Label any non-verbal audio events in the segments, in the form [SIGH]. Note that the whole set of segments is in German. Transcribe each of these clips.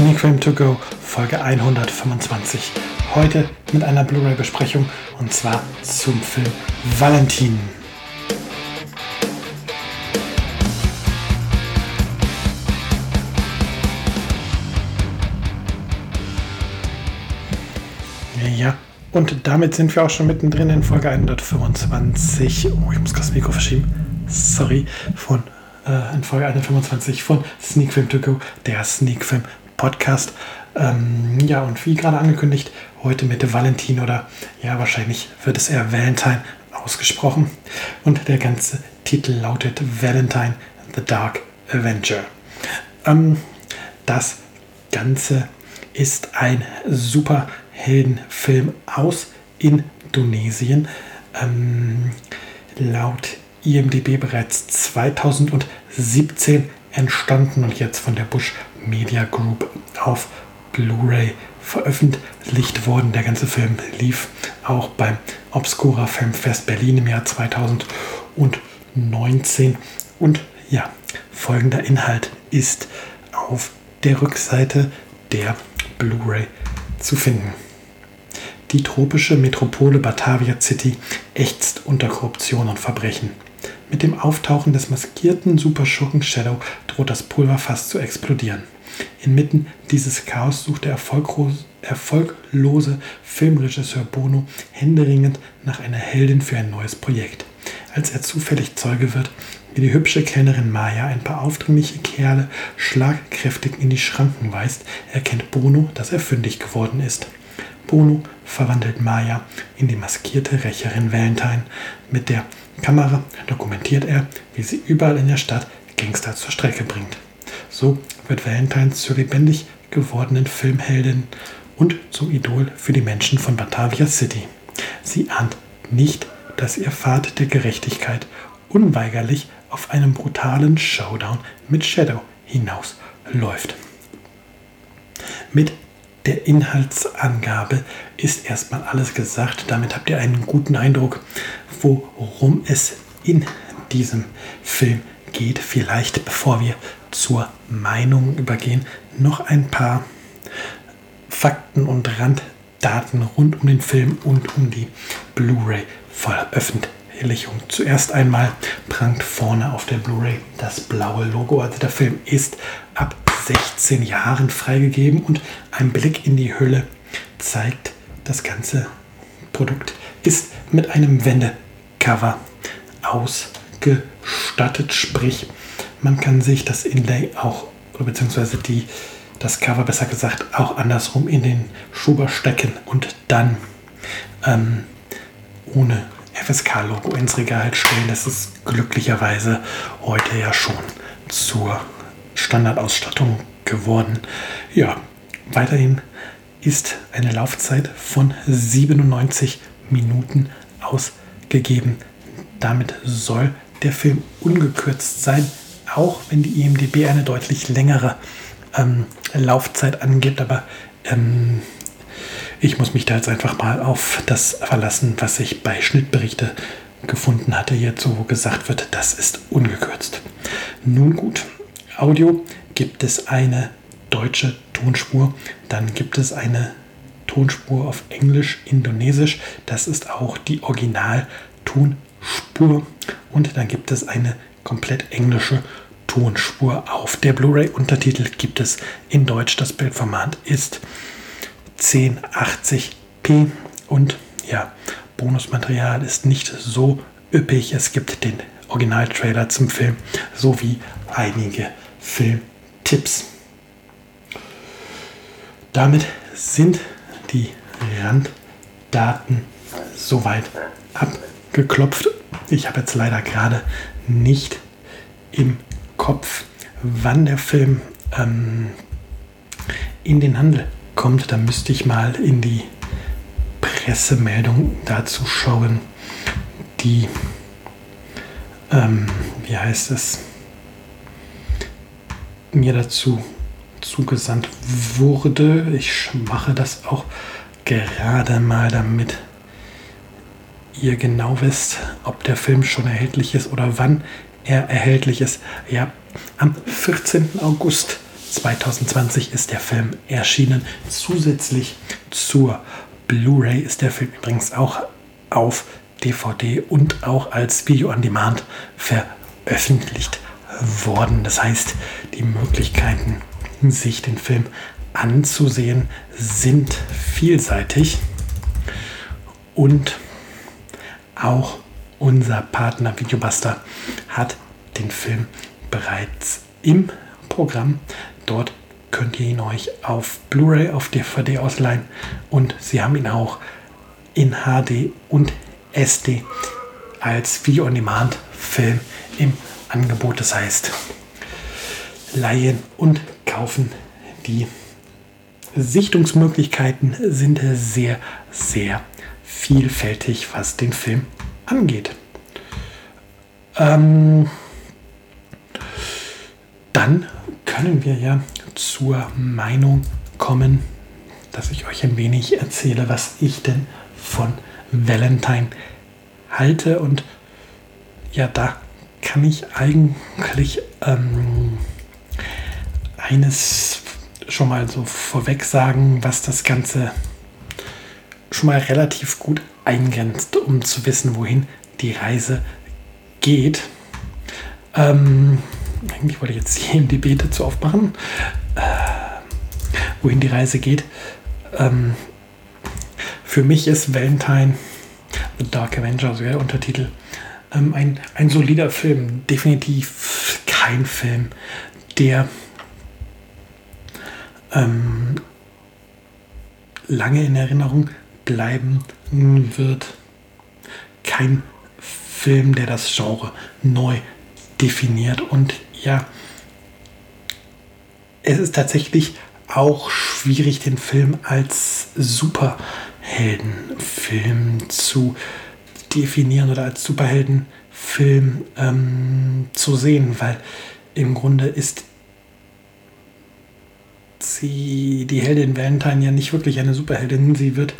Film To Go Folge 125. Heute mit einer Blu-ray-Besprechung und zwar zum Film Valentin. Ja, und damit sind wir auch schon mittendrin in Folge 125. Oh, ich muss das Mikro verschieben. Sorry. Von äh, in Folge 125 von Sneak Film To Go, der Sneak Film Podcast. Ähm, ja, und wie gerade angekündigt, heute mit Valentin oder ja, wahrscheinlich wird es eher Valentine ausgesprochen. Und der ganze Titel lautet Valentine The Dark Avenger. Ähm, das Ganze ist ein Superheldenfilm aus Indonesien. Ähm, laut IMDB bereits 2017 entstanden und jetzt von der Bush Media Group auf Blu-ray veröffentlicht worden. Der ganze Film lief auch beim Obscura Filmfest Berlin im Jahr 2019. Und ja, folgender Inhalt ist auf der Rückseite der Blu-ray zu finden. Die tropische Metropole Batavia City ächzt unter Korruption und Verbrechen. Mit dem Auftauchen des maskierten Superschurken Shadow droht das Pulverfass zu explodieren. Inmitten dieses Chaos sucht der erfolglose Filmregisseur Bono händeringend nach einer Heldin für ein neues Projekt. Als er zufällig Zeuge wird, wie die hübsche Kellnerin Maya ein paar aufdringliche Kerle schlagkräftig in die Schranken weist, erkennt Bono, dass er fündig geworden ist. Bono verwandelt Maya in die maskierte Rächerin Valentine. Mit der Kamera dokumentiert er, wie sie überall in der Stadt Gangster zur Strecke bringt. So wird Valentine zur lebendig gewordenen Filmheldin und zum Idol für die Menschen von Batavia City. Sie ahnt nicht, dass ihr Pfad der Gerechtigkeit unweigerlich auf einen brutalen Showdown mit Shadow hinausläuft. Mit der Inhaltsangabe ist erstmal alles gesagt. Damit habt ihr einen guten Eindruck, worum es in diesem Film geht. Vielleicht, bevor wir zur Meinung übergehen, noch ein paar Fakten und Randdaten rund um den Film und um die Blu-ray-Veröffentlichung. Zuerst einmal prangt vorne auf der Blu-ray das blaue Logo. Also der Film ist ab 16 Jahren freigegeben und ein Blick in die Hülle zeigt, das ganze Produkt ist mit einem Wendecover ausgestattet, sprich man kann sich das Inlay auch, beziehungsweise die, das Cover besser gesagt, auch andersrum in den Schuber stecken und dann ähm, ohne FSK-Logo ins Regal stellen. Das ist glücklicherweise heute ja schon zur Standardausstattung geworden. Ja, weiterhin ist eine Laufzeit von 97 Minuten ausgegeben. Damit soll der Film ungekürzt sein, auch wenn die IMDB eine deutlich längere ähm, Laufzeit angibt. Aber ähm, ich muss mich da jetzt einfach mal auf das verlassen, was ich bei Schnittberichte gefunden hatte, hierzu, wo gesagt wird, das ist ungekürzt. Nun gut, Audio gibt es eine deutsche Tonspur, dann gibt es eine Tonspur auf Englisch, Indonesisch, das ist auch die Original-Tonspur und dann gibt es eine komplett englische Tonspur auf der Blu-ray. Untertitel gibt es in Deutsch. Das Bildformat ist 1080p und ja, Bonusmaterial ist nicht so üppig. Es gibt den Originaltrailer zum Film sowie einige Filmtipps. Damit sind die Randdaten soweit abgeklopft ich habe jetzt leider gerade nicht im Kopf, wann der Film ähm, in den Handel kommt. Da müsste ich mal in die Pressemeldung dazu schauen, die, ähm, wie heißt es, mir dazu zugesandt wurde. Ich mache das auch gerade mal, damit ihr genau wisst, ob der Film schon erhältlich ist oder wann er erhältlich ist. Ja, am 14. August 2020 ist der Film erschienen. Zusätzlich zur Blu-ray ist der Film übrigens auch auf DVD und auch als Video on Demand veröffentlicht worden. Das heißt, die Möglichkeiten, sich den Film anzusehen, sind vielseitig und auch unser Partner Videobuster hat den Film bereits im Programm. Dort könnt ihr ihn euch auf Blu-ray, auf DVD ausleihen und sie haben ihn auch in HD und SD als Video-on-Demand-Film im Angebot. Das heißt, leihen und kaufen. Die Sichtungsmöglichkeiten sind sehr, sehr vielfältig, was den Film angeht. Ähm, dann können wir ja zur Meinung kommen, dass ich euch ein wenig erzähle, was ich denn von Valentine halte. Und ja, da kann ich eigentlich ähm, eines schon mal so vorweg sagen, was das Ganze schon mal relativ gut eingrenzt, um zu wissen, wohin die Reise geht. Ähm, eigentlich wollte ich jetzt hier IMDb dazu aufmachen, äh, wohin die Reise geht. Ähm, für mich ist Valentine The Dark Avenger, so der Untertitel, ähm, ein, ein solider Film. Definitiv kein Film, der ähm, lange in Erinnerung bleiben wird. Kein Film, der das Genre neu definiert. Und ja, es ist tatsächlich auch schwierig, den Film als Superheldenfilm zu definieren oder als Superheldenfilm ähm, zu sehen, weil im Grunde ist sie, die Heldin Valentine, ja nicht wirklich eine Superheldin. Sie wird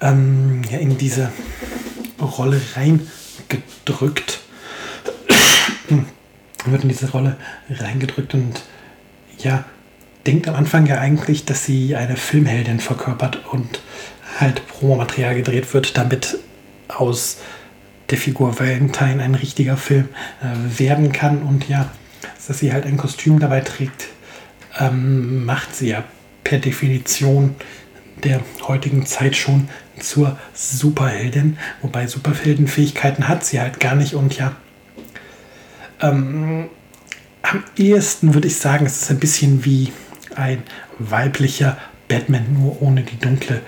ähm, ja, in diese Rolle reingedrückt. [CLEARS THROAT] wird in diese Rolle reingedrückt und ja, denkt am Anfang ja eigentlich, dass sie eine Filmheldin verkörpert und halt Promomaterial gedreht wird, damit aus der Figur Valentine ein richtiger Film äh, werden kann und ja, dass sie halt ein Kostüm dabei trägt, ähm, macht sie ja per Definition der heutigen Zeit schon zur Superheldin, wobei Superheldenfähigkeiten hat sie halt gar nicht und ja, ähm, am ehesten würde ich sagen, es ist ein bisschen wie ein weiblicher Batman, nur ohne die dunkle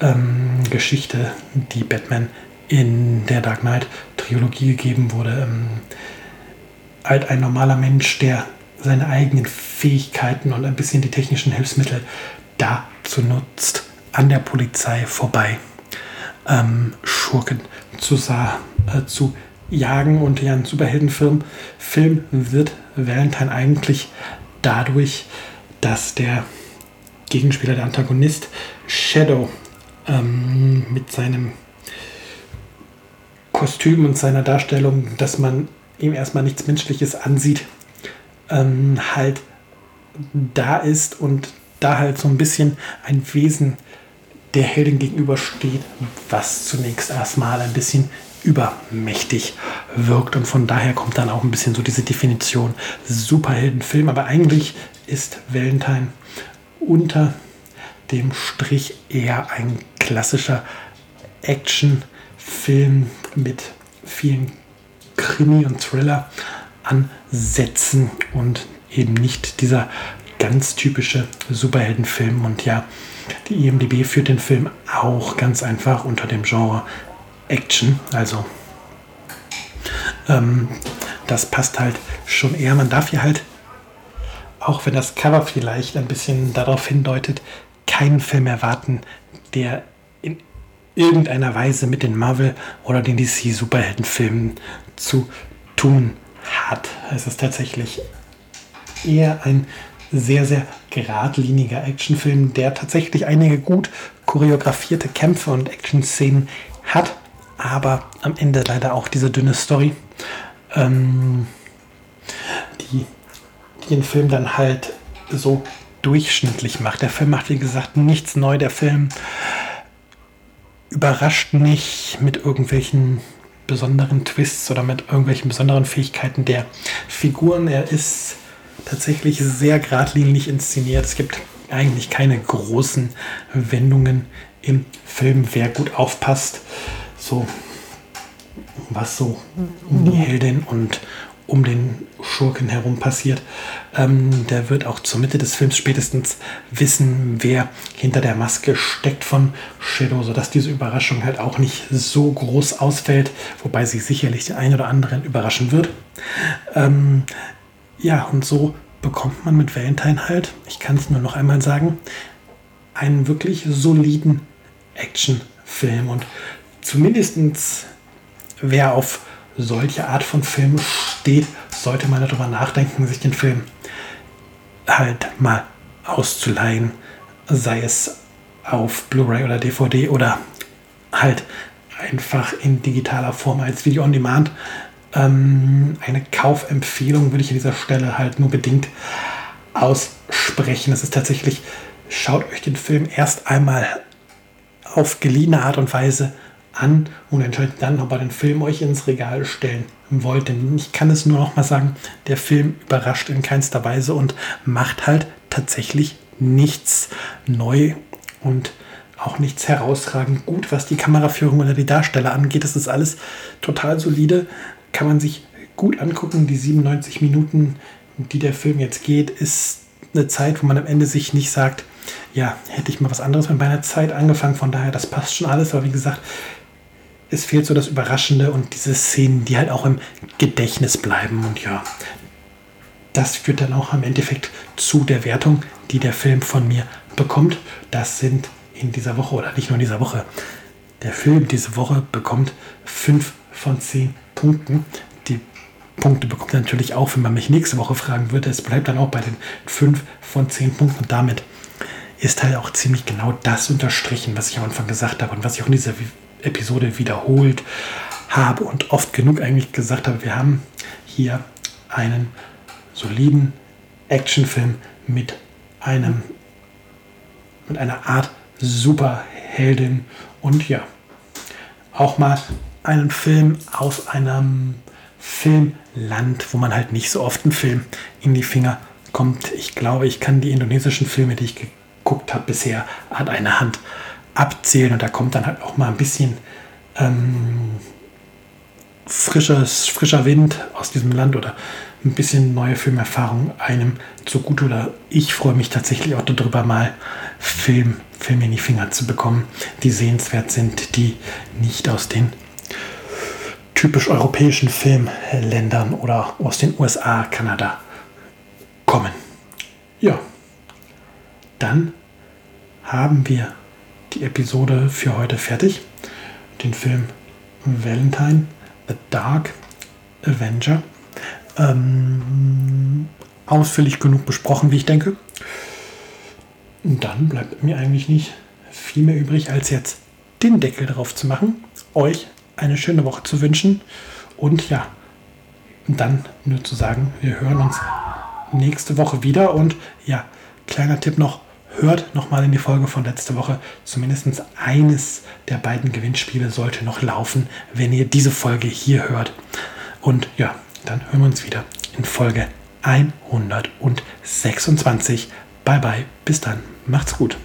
ähm, Geschichte, die Batman in der Dark Knight Trilogie gegeben wurde. Ähm, halt ein normaler Mensch, der seine eigenen Fähigkeiten und ein bisschen die technischen Hilfsmittel dazu nutzt, an der Polizei vorbei ähm, Schurken zu, äh, zu jagen. Und ja, ein Superheldenfilm Film wird Valentine eigentlich dadurch, dass der Gegenspieler, der Antagonist Shadow ähm, mit seinem Kostüm und seiner Darstellung, dass man ihm erstmal nichts Menschliches ansieht, ähm, halt da ist und da halt so ein bisschen ein Wesen der Heldin gegenübersteht, was zunächst erstmal ein bisschen übermächtig wirkt. Und von daher kommt dann auch ein bisschen so diese Definition Superheldenfilm, aber eigentlich ist Valentine unter dem Strich eher ein klassischer Actionfilm mit vielen Krimi- und Thriller-Ansätzen und eben nicht dieser ganz typische Superheldenfilm. Und ja, die IMDB führt den Film auch ganz einfach unter dem Genre Action, also Ähm, das passt halt schon eher. Man darf hier halt, auch wenn das Cover vielleicht ein bisschen darauf hindeutet, keinen Film erwarten, der in irgendeiner Weise mit den Marvel oder den DC Superheldenfilmen zu tun hat. Es ist tatsächlich eher ein sehr, sehr geradliniger Actionfilm, der tatsächlich einige gut choreografierte Kämpfe und Action-Szenen hat, aber am Ende leider auch diese dünne Story, ähm, die, die den Film dann halt so durchschnittlich macht. Der Film macht, wie gesagt, nichts neu. Der Film überrascht nicht mit irgendwelchen besonderen Twists oder mit irgendwelchen besonderen Fähigkeiten der Figuren. Er ist tatsächlich sehr geradlinig inszeniert. Es gibt eigentlich keine großen Wendungen im Film. Wer gut aufpasst, so was so um die Heldin und um den Schurken herum passiert, ähm, der wird auch zur Mitte des Films spätestens wissen, wer hinter der Maske steckt von Shadow, sodass diese Überraschung halt auch nicht so groß ausfällt, wobei sie sicherlich den einen oder anderen überraschen wird. Ähm, ja, und so bekommt man mit Valentine halt, ich kann es nur noch einmal sagen, einen wirklich soliden Actionfilm. Und zumindestens wer auf solche Art von Film steht, sollte man darüber nachdenken, sich den Film halt mal auszuleihen. Sei es auf Blu-ray oder DVD oder halt einfach in digitaler Form als Video on Demand. Ähm, eine Kaufempfehlung würde ich an dieser Stelle halt nur bedingt aussprechen. Es ist tatsächlich, schaut euch den Film erst einmal auf geliehene Art und Weise an und entscheidet dann, ob ihr den Film euch ins Regal stellen wollt. Denn ich kann es nur noch mal sagen, der Film überrascht in keinster Weise und macht halt tatsächlich nichts neu und auch nichts herausragend gut, was die Kameraführung oder die Darsteller angeht. Das ist alles total solide kann man sich gut angucken. Die 97 Minuten, die der Film jetzt geht, ist eine Zeit, wo man am Ende sich nicht sagt, ja, hätte ich mal was anderes mit meiner Zeit angefangen. Von daher, das passt schon alles. Aber wie gesagt, es fehlt so das Überraschende und diese Szenen, die halt auch im Gedächtnis bleiben. Und ja, das führt dann auch im Endeffekt zu der Wertung, die der Film von mir bekommt. Das sind in dieser Woche oder nicht nur in dieser Woche. Der Film diese Woche bekommt 5 von 10 Punkten. Die Punkte bekommt er natürlich auch, wenn man mich nächste Woche fragen würde. Es bleibt dann auch bei den 5 von 10 Punkten. Und damit ist halt auch ziemlich genau das unterstrichen, was ich am Anfang gesagt habe und was ich auch in dieser Episode wiederholt habe und oft genug eigentlich gesagt habe. Wir haben hier einen soliden Actionfilm mit einem mit einer Art Superheldin und ja, auch mal einen Film aus einem Filmland, wo man halt nicht so oft einen Film in die Finger kommt. Ich glaube, ich kann die indonesischen Filme, die ich geguckt habe bisher, an einer Hand abzählen und da kommt dann halt auch mal ein bisschen ähm, frisches, frischer Wind aus diesem Land oder ein bisschen neue Filmerfahrung einem zugute oder ich freue mich tatsächlich auch darüber mal Film, Filme in die Finger zu bekommen, die sehenswert sind, die nicht aus den typisch europäischen Filmländern oder aus den USA, Kanada kommen. Ja, dann haben wir die Episode für heute fertig. Den Film Valentine, The Dark Avenger. Ähm, ausführlich genug besprochen, wie ich denke. Und dann bleibt mir eigentlich nicht viel mehr übrig, als jetzt den Deckel drauf zu machen, euch eine schöne Woche zu wünschen. Und ja, dann nur zu sagen, wir hören uns nächste Woche wieder. Und ja, kleiner Tipp noch, hört nochmal in die Folge von letzter Woche. Zumindest eines der beiden Gewinnspiele sollte noch laufen, wenn ihr diese Folge hier hört. Und ja, dann hören wir uns wieder in Folge 126. Bye bye, bis dann, macht's gut.